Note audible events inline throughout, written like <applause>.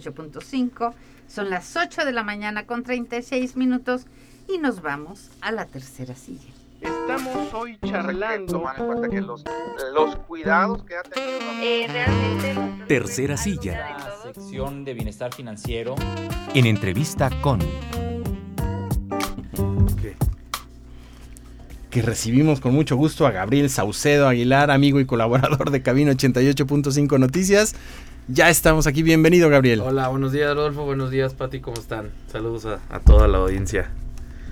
8.5. Son las 8 de la mañana con 36 minutos y nos vamos a la tercera silla. Estamos hoy charlando. Tomar en cuenta que los, los cuidados que ha tenido. Eh, realmente. Tercera silla. La sección de bienestar financiero. En entrevista con. Que recibimos con mucho gusto a Gabriel Saucedo Aguilar, amigo y colaborador de Cabina 88.5 Noticias. Ya estamos aquí, bienvenido Gabriel. Hola, buenos días Rodolfo, buenos días Pati, ¿cómo están? Saludos a, a toda la audiencia.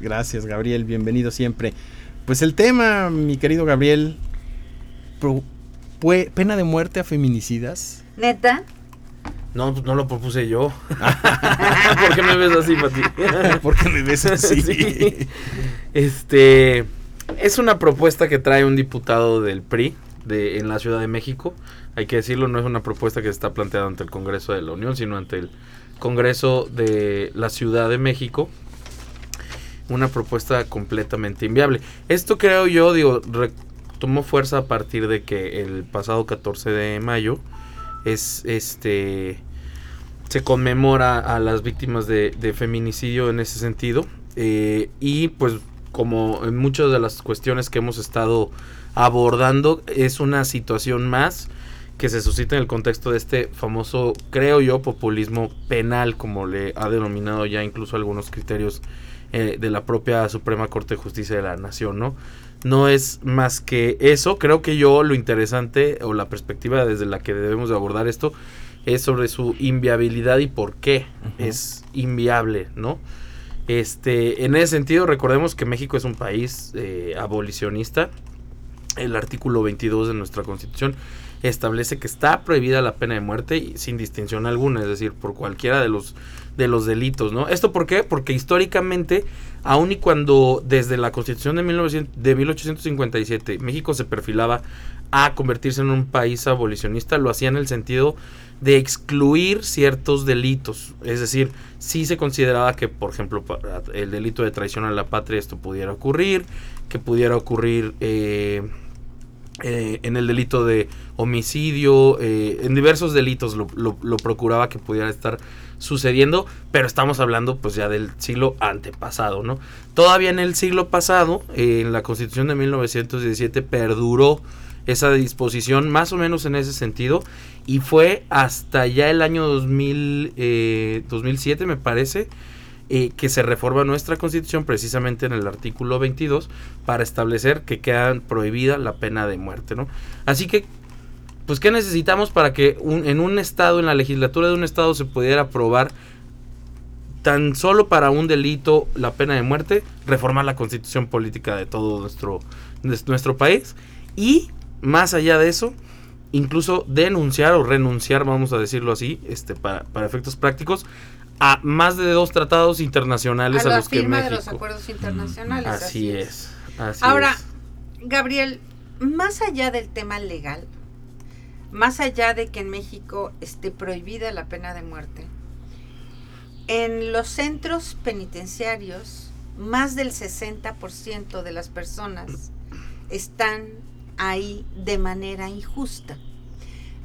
Gracias Gabriel, bienvenido siempre. Pues el tema, mi querido Gabriel, pro- pue- pena de muerte a feminicidas. ¿Neta? No, pues no lo propuse yo. <laughs> <laughs> ¿Por qué me ves así, Pati? <laughs> ¿Por qué me ves así? Sí. Este es una propuesta que trae un diputado del PRI de, en la Ciudad de México. Hay que decirlo, no es una propuesta que se está planteada ante el Congreso de la Unión, sino ante el Congreso de la Ciudad de México. Una propuesta completamente inviable. Esto creo yo, digo, tomó fuerza a partir de que el pasado 14 de mayo es este se conmemora a las víctimas de, de feminicidio en ese sentido eh, y pues como en muchas de las cuestiones que hemos estado abordando es una situación más que se suscita en el contexto de este famoso creo yo populismo penal como le ha denominado ya incluso algunos criterios eh, de la propia Suprema Corte de Justicia de la Nación no no es más que eso creo que yo lo interesante o la perspectiva desde la que debemos de abordar esto es sobre su inviabilidad y por qué es inviable, ¿no? Este, en ese sentido, recordemos que México es un país eh, abolicionista. El artículo 22 de nuestra Constitución establece que está prohibida la pena de muerte sin distinción alguna, es decir, por cualquiera de los de los delitos, ¿no? ¿Esto por qué? Porque históricamente, aun y cuando desde la Constitución de, 1900 de 1857 México se perfilaba a convertirse en un país abolicionista, lo hacía en el sentido de excluir ciertos delitos. Es decir, sí se consideraba que, por ejemplo, el delito de traición a la patria esto pudiera ocurrir, que pudiera ocurrir eh, eh, en el delito de homicidio, eh, en diversos delitos lo, lo- procuraba que pudiera estar sucediendo, pero estamos hablando pues ya del siglo antepasado, ¿no? Todavía en el siglo pasado, eh, en la Constitución de 1917 perduró esa disposición más o menos en ese sentido y fue hasta ya el año 2000, eh, 2007 me parece que se reforma nuestra constitución precisamente en el artículo 22 para establecer que queda prohibida la pena de muerte, ¿no? Así que, pues, ¿qué necesitamos para que un- en un estado, en la legislatura de un estado se pudiera aprobar tan solo para un delito la pena de muerte, reformar la constitución política de todo nuestro, nuestro país y más allá de eso, incluso denunciar o renunciar, vamos a decirlo así, este, para, para efectos prácticos, a más de dos tratados internacionales a los que firma México. de los acuerdos internacionales. Así es. Así Ahora, es. Gabriel, más allá del tema legal, más allá de que en México esté prohibida la pena de muerte, en los centros penitenciarios, más del 60% de las personas están ahí de manera injusta,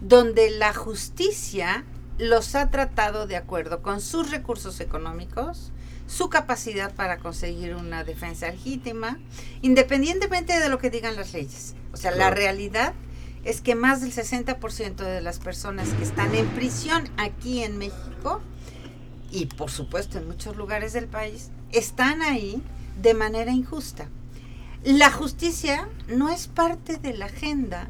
donde la justicia los ha tratado de acuerdo con sus recursos económicos, su capacidad para conseguir una defensa legítima, independientemente de lo que digan las leyes. O sea, la realidad es que más del 60% de las personas que están en prisión aquí en México y por supuesto en muchos lugares del país están ahí de manera injusta. La justicia no es parte de la agenda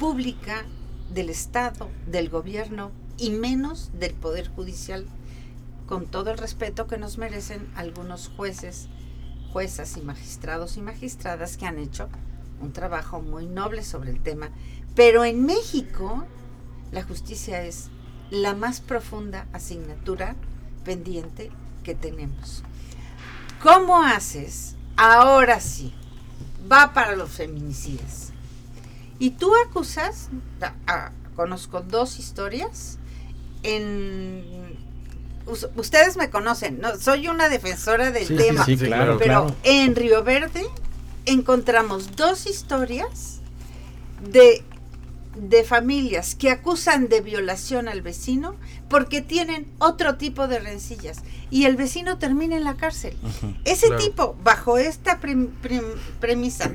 pública del Estado, del gobierno y menos del Poder Judicial, con todo el respeto que nos merecen algunos jueces, juezas y magistrados y magistradas que han hecho un trabajo muy noble sobre el tema. Pero en México la justicia es la más profunda asignatura pendiente que tenemos. ¿Cómo haces? Ahora sí, va para los feminicidas. Y tú acusas, conozco dos historias, en... us- Ustedes me conocen, ¿no? soy una defensora del Sí, tema, sí, claro, pero claro. en Río Verde encontramos dos historias de de familias que acusan de violación al vecino porque tienen otro tipo de rencillas y el vecino termina en la cárcel. Ese Claro. tipo, bajo esta prim- prim- premisa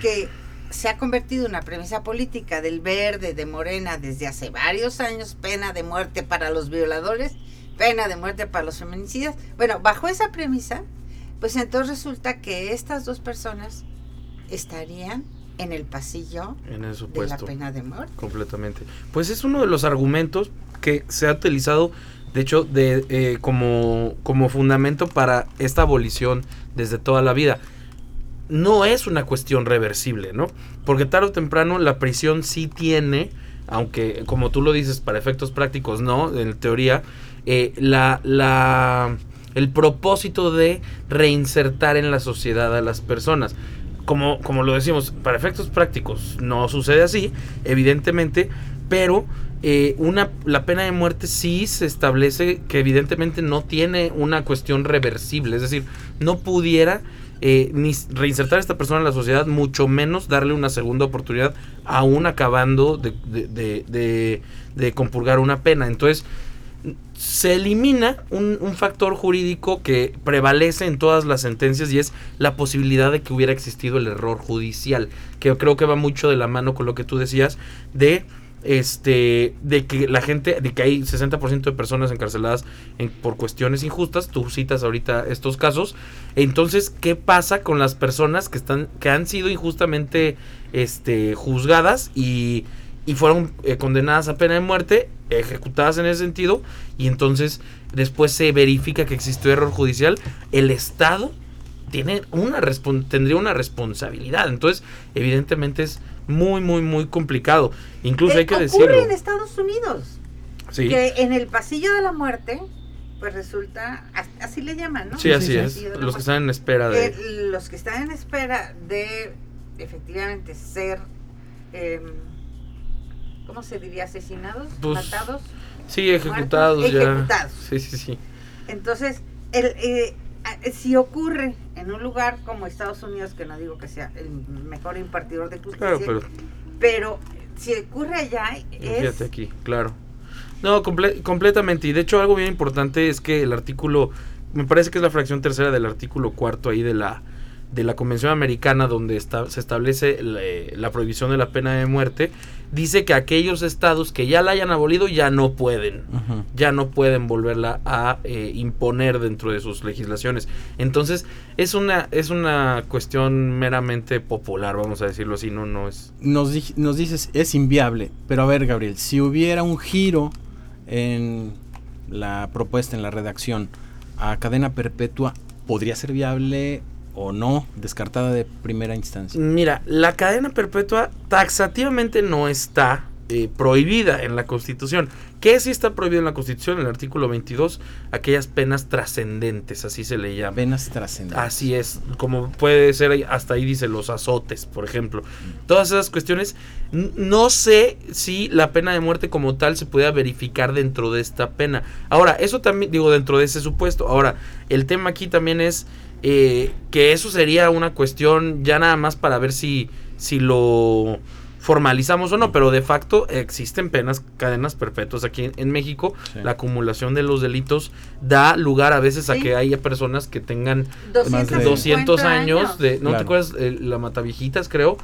que se ha convertido en una premisa política del verde, de Morena, desde hace varios años, pena de muerte para los violadores, pena de muerte para los feminicidas. Bueno, bajo esa premisa, pues entonces resulta que estas dos personas estarían en el pasillo En el de la supuesto. pena de muerte. Completamente. Pues es uno de los argumentos que se ha utilizado, de hecho, de, eh, como, como fundamento para esta abolición desde toda la vida. No es una cuestión reversible, ¿no? Porque tarde o temprano la prisión sí tiene, aunque como tú lo dices, para efectos prácticos no, en teoría, eh, la, la, el propósito de reinsertar en la sociedad a las personas. Como, como lo decimos, para efectos prácticos no sucede así, evidentemente, pero eh, una, la pena de muerte sí se establece que evidentemente no tiene una cuestión reversible, es decir, no pudiera eh, ni reinsertar a esta persona en la sociedad, mucho menos darle una segunda oportunidad, aún acabando de, de, de- de- compurgar una pena. Entonces, se elimina un, un factor jurídico que prevalece en todas las sentencias y es la posibilidad de que hubiera existido el error judicial, que creo que va mucho de la mano con lo que tú decías de este de que la gente de que hay 60% de personas encarceladas en- por cuestiones injustas, tú citas ahorita estos casos, entonces ¿qué pasa con las personas que están que han sido injustamente este juzgadas y y fueron eh, condenadas a pena de muerte, ejecutadas en ese sentido, y entonces después se verifica que existió error judicial, el Estado tiene una respon- tendría una responsabilidad. Entonces, evidentemente es muy, muy, muy complicado. Incluso hay Eh, que ocurre decirlo. en Estados Unidos. Sí, que en el pasillo de la muerte, pues resulta, as- así le llaman, ¿no? sí, así es. Los que están en espera de... Eh, los que están en espera de efectivamente ser, em, ¿cómo se diría? Asesinados, Pues, matados. sí, ejecutados ya. Ejecutados. Sí, sí, sí. Entonces, el, eh, si ocurre en un lugar como Estados Unidos, que no digo que sea el mejor impartidor de justicia, Claro, pero pero si ocurre allá es Fíjate aquí, claro. No, comple- completamente. Y de hecho algo bien importante es que el artículo, me parece que es la fracción tercera del artículo cuarto ahí de la de la Convención Americana donde está, se establece la, eh, la prohibición de la pena de muerte, dice que aquellos estados que ya la hayan abolido ya no pueden ya no pueden volverla a eh, imponer dentro de sus legislaciones. Entonces, es una, es una cuestión meramente popular, vamos a decirlo así, no, no es. Nos, di- nos dices, es inviable. Pero a ver, Gabriel, si hubiera un giro en la propuesta, en la redacción, a cadena perpetua, ¿podría ser viable o no? Descartada de primera instancia. Mira, la cadena perpetua taxativamente no está eh, prohibida en la Constitución. ¿Qué sí está prohibido en la Constitución? En el artículo 22, aquellas penas trascendentes, así se le llama. Penas trascendentes. Así es, como puede ser, hasta ahí dice los azotes, por ejemplo. Todas esas cuestiones, no sé si la pena de muerte como tal se pueda verificar dentro de esta pena. Ahora, eso también, digo, dentro de ese supuesto. Ahora, el tema aquí también es eh, que eso sería una cuestión ya nada más para ver si, si lo formalizamos o no, pero de facto existen penas, cadenas perpetuas aquí en, en México. Sí. La acumulación de los delitos da lugar a veces a que haya personas que tengan 250 de 200 años de no te acuerdas Eh, la Mataviejitas creo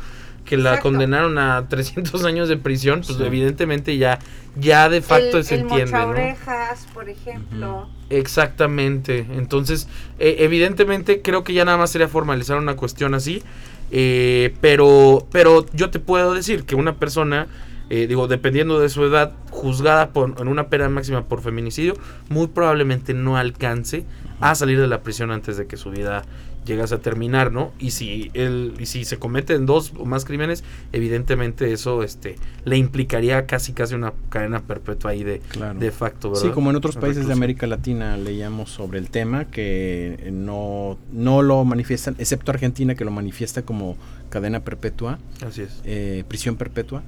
que la Exacto. condenaron a 300 años de prisión pues Sí. evidentemente ya ya de facto el, se el entiende ¿no? mochaorejas, por ejemplo. exactamente entonces eh, evidentemente creo que ya nada más sería formalizar una cuestión así eh, pero pero yo te puedo decir que una persona eh, digo dependiendo de su edad juzgada por en una pena máxima por feminicidio muy probablemente no alcance a salir de la prisión antes de que su vida llegase a terminar, ¿no? Y si él, y si se cometen dos o más crímenes, evidentemente eso este le implicaría casi casi una cadena perpetua ahí de, Claro. de facto, ¿verdad? Sí, como en otros países de. América Latina leíamos sobre el tema que eh, no, no lo manifiestan, excepto Argentina que lo manifiesta como cadena perpetua, Así es. eh, prisión perpetua,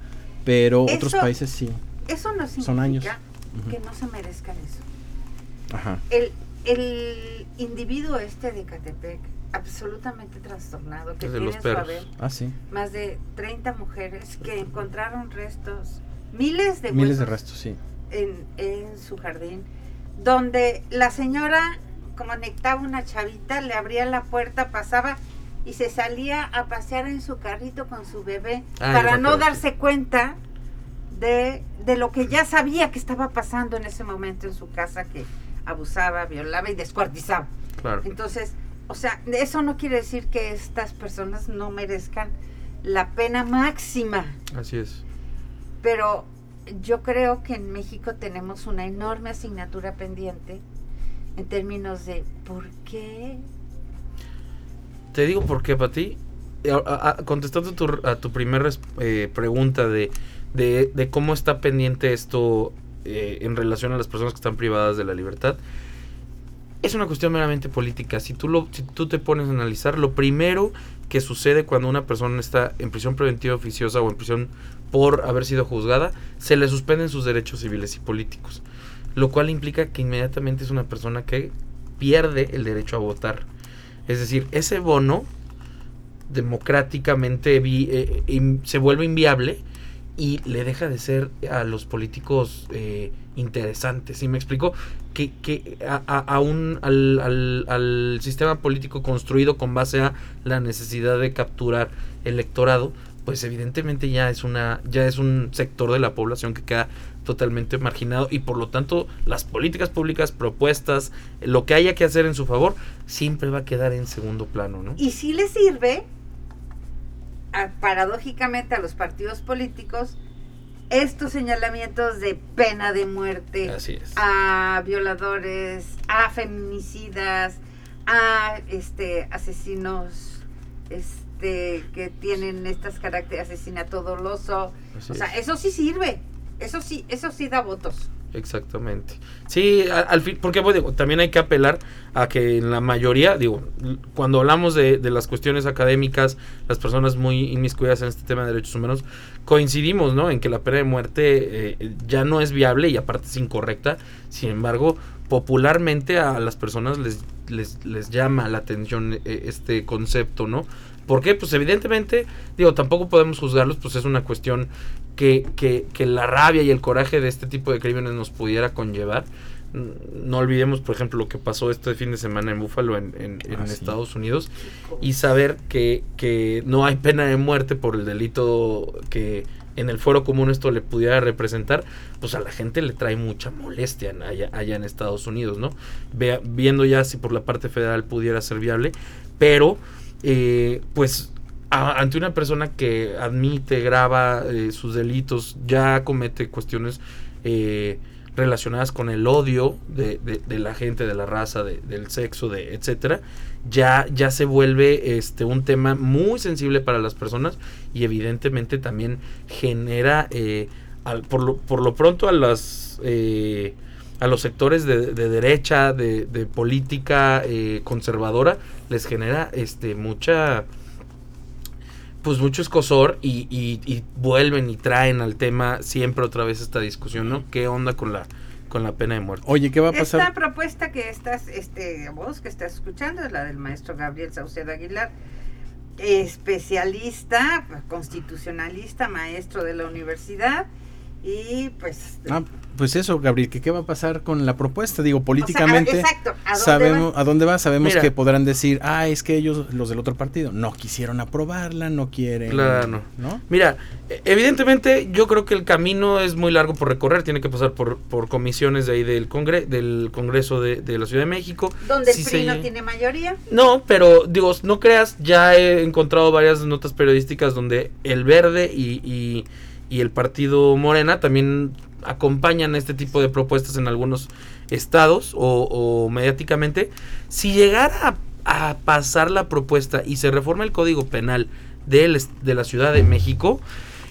pero otros países sí. Eso no significa Son años. Ujú. que no se merezcan eso. Ajá. El, el individuo este de Catepec absolutamente trastornado que tiene los perros. haber Ah, sí. más de 30 mujeres que encontraron restos, miles de Miles de restos, sí. en, en su jardín, donde la señora conectaba una chavita, le abría la puerta, pasaba y se salía a pasear en su carrito con su bebé Ah, para no darse cuenta de, de lo que ya sabía que estaba pasando en ese momento en su casa, que abusaba, violaba y descuartizaba. Claro. Entonces, o sea, eso no quiere decir que estas personas no merezcan la pena máxima, Así es. pero yo creo que en México tenemos una enorme asignatura pendiente en términos de por qué Te digo por qué, Pati. A- Contestando tu, a tu primera pregunta de, de, de cómo está pendiente esto eh, en relación a las personas que están privadas de la libertad, es una cuestión meramente política. Si tú, lo, si tú te pones a analizar, lo primero que sucede cuando una persona está en prisión preventiva oficiosa o en prisión por haber sido juzgada, se le suspenden sus derechos civiles y políticos. Lo cual implica que inmediatamente es una persona que pierde el derecho a votar. Es decir, ese bono democráticamente eh, in- se vuelve inviable y le deja de ser a los políticos eh, interesantes. ¿Sí me explico? Que, que a, a- a un- al, al- al sistema político construido con base a la necesidad de capturar electorado, pues evidentemente ya es una ya es un sector de la población que queda totalmente marginado y por lo tanto las políticas públicas propuestas lo que haya que hacer en su favor siempre va a quedar en segundo plano no y si le sirve a- paradójicamente a los partidos políticos estos señalamientos de pena de muerte así es a violadores, a feminicidas, a este asesinos este que tienen estas características asesinato doloso. así O sea, es. eso sí sirve. Eso sí, eso sí da votos. Exactamente. Sí, al fin, porque bueno, digo, también hay que apelar a que en la mayoría, digo, cuando hablamos de, de las cuestiones académicas, las personas muy inmiscuidas en este tema de derechos humanos, coincidimos, ¿no? En que la pena de muerte eh, ya no es viable y aparte es incorrecta. Sin embargo, popularmente a las personas les, les, les llama la atención eh, este concepto, ¿no? ¿Por qué? Pues evidentemente, digo, tampoco podemos juzgarlos, pues es una cuestión que, que, que la rabia y el coraje de este tipo de crímenes nos pudiera conllevar. No olvidemos, por ejemplo, lo que pasó este fin de semana en Búfalo, en, en- en Ah, sí. Estados Unidos, y saber que, que no hay pena de muerte por el delito que en el foro común esto le pudiera representar, pues a la gente le trae mucha molestia allá, allá en Estados Unidos, ¿no? Vea- viendo ya si por la parte federal pudiera ser viable, pero eh, pues ante una persona que admite, graba eh, sus delitos, ya comete cuestiones eh, relacionadas con el odio de, de- de la gente, de la raza, de- del sexo, de etcétera, ya, ya se vuelve este un tema muy sensible para las personas y evidentemente también genera eh, por, lo, por lo pronto a las eh, a los sectores de, de derecha, de, de política eh, conservadora, les genera este mucha pues mucho escosor y, y- y vuelven y traen al tema siempre otra vez esta discusión, ¿no? ¿Qué onda con la con la pena de muerte? Oye, ¿qué va a Esta pasar? propuesta que estás, este, vos que estás escuchando es la del maestro Gabriel Saucedo Aguilar, especialista, constitucionalista, maestro de la universidad y pues Ah, pues eso, Gabriel, ¿qué, ¿qué va a pasar con la propuesta? Digo, o sea, políticamente exacto, ¿a dónde sabemos va? a dónde va, sabemos Mira. que podrán decir, ah, es que ellos, los del otro partido, no quisieron aprobarla, no quieren, Claro. ¿no? Mira, e- evidentemente yo creo que el camino es muy largo por recorrer, tiene que pasar por, por comisiones de ahí del, congre del Congreso de, de la Ciudad de México. donde el Sí PRI se- no tiene mayoría. No, pero digo, no creas, ya he encontrado varias notas periodísticas donde el Verde y, y- y el Partido Morena también acompañan este tipo de propuestas en algunos estados o, o mediáticamente. Si llegara a, a pasar la propuesta y se reforma el Código Penal del de la Ciudad de México,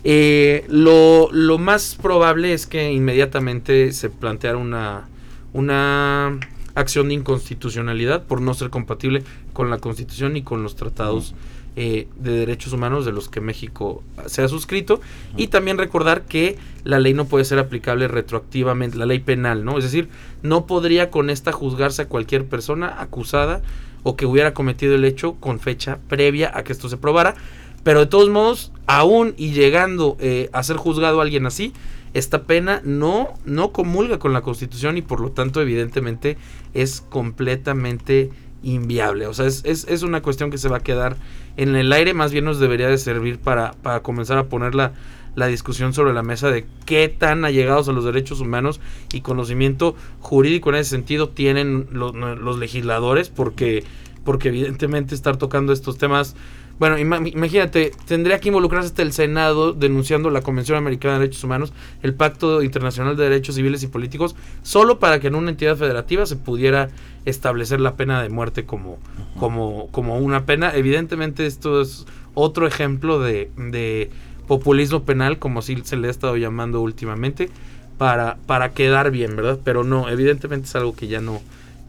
eh, lo, lo más probable es que inmediatamente se planteara una, una acción de inconstitucionalidad por no ser compatible con la Constitución y con los tratados eh, de derechos humanos de los que México se ha suscrito. Y también recordar que la ley no puede ser aplicable retroactivamente, la ley penal, ¿no? Es decir, no podría con esta juzgarse a cualquier persona acusada o que hubiera cometido el hecho con fecha previa a que esto se probara. Pero de todos modos, aún y llegando eh, a ser juzgado alguien así, esta pena no, no comulga con la Constitución y por lo tanto evidentemente es completamente inviable. O sea, es, es, es una cuestión que se va a quedar en el aire, más bien nos debería de servir para, para comenzar a poner la, la discusión sobre la mesa de qué tan allegados a los derechos humanos y conocimiento jurídico en ese sentido tienen los, los legisladores, porque, porque evidentemente estar tocando estos temas bueno, ima- imagínate, tendría que involucrarse hasta el Senado denunciando la Convención Americana de Derechos Humanos, el Pacto Internacional de Derechos Civiles y Políticos, solo para que en una entidad federativa se pudiera establecer la pena de muerte como, como, como una pena. Evidentemente esto es otro ejemplo de, de populismo penal, como así se le ha estado llamando últimamente, para, para quedar bien, ¿verdad? Pero no, evidentemente es algo que ya no,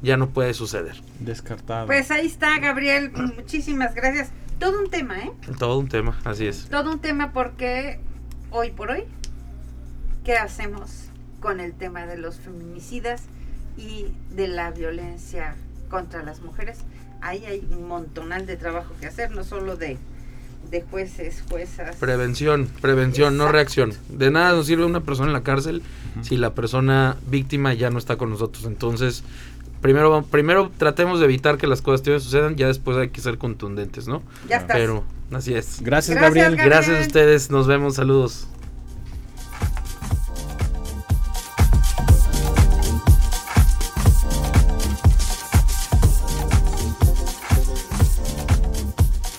ya no puede suceder. Descartado. Pues ahí está, Gabriel. Muchísimas gracias. Todo un tema, ¿eh? Todo un tema, así es. Todo un tema porque hoy por hoy, ¿qué hacemos con el tema de los feminicidas y de la violencia contra las mujeres? Ahí hay un montonal de trabajo que hacer, no solo de, de jueces, juezas. Prevención, prevención, no reacción. De nada nos sirve una persona en la cárcel si la persona víctima ya no está con nosotros. Entonces, primero, primero tratemos de evitar que las cosas sucedan, ya después hay que ser contundentes, ¿no? ya está. Pero así es. Gracias, Gracias, Gabriel. Gabriel. Gracias a ustedes, nos vemos, saludos.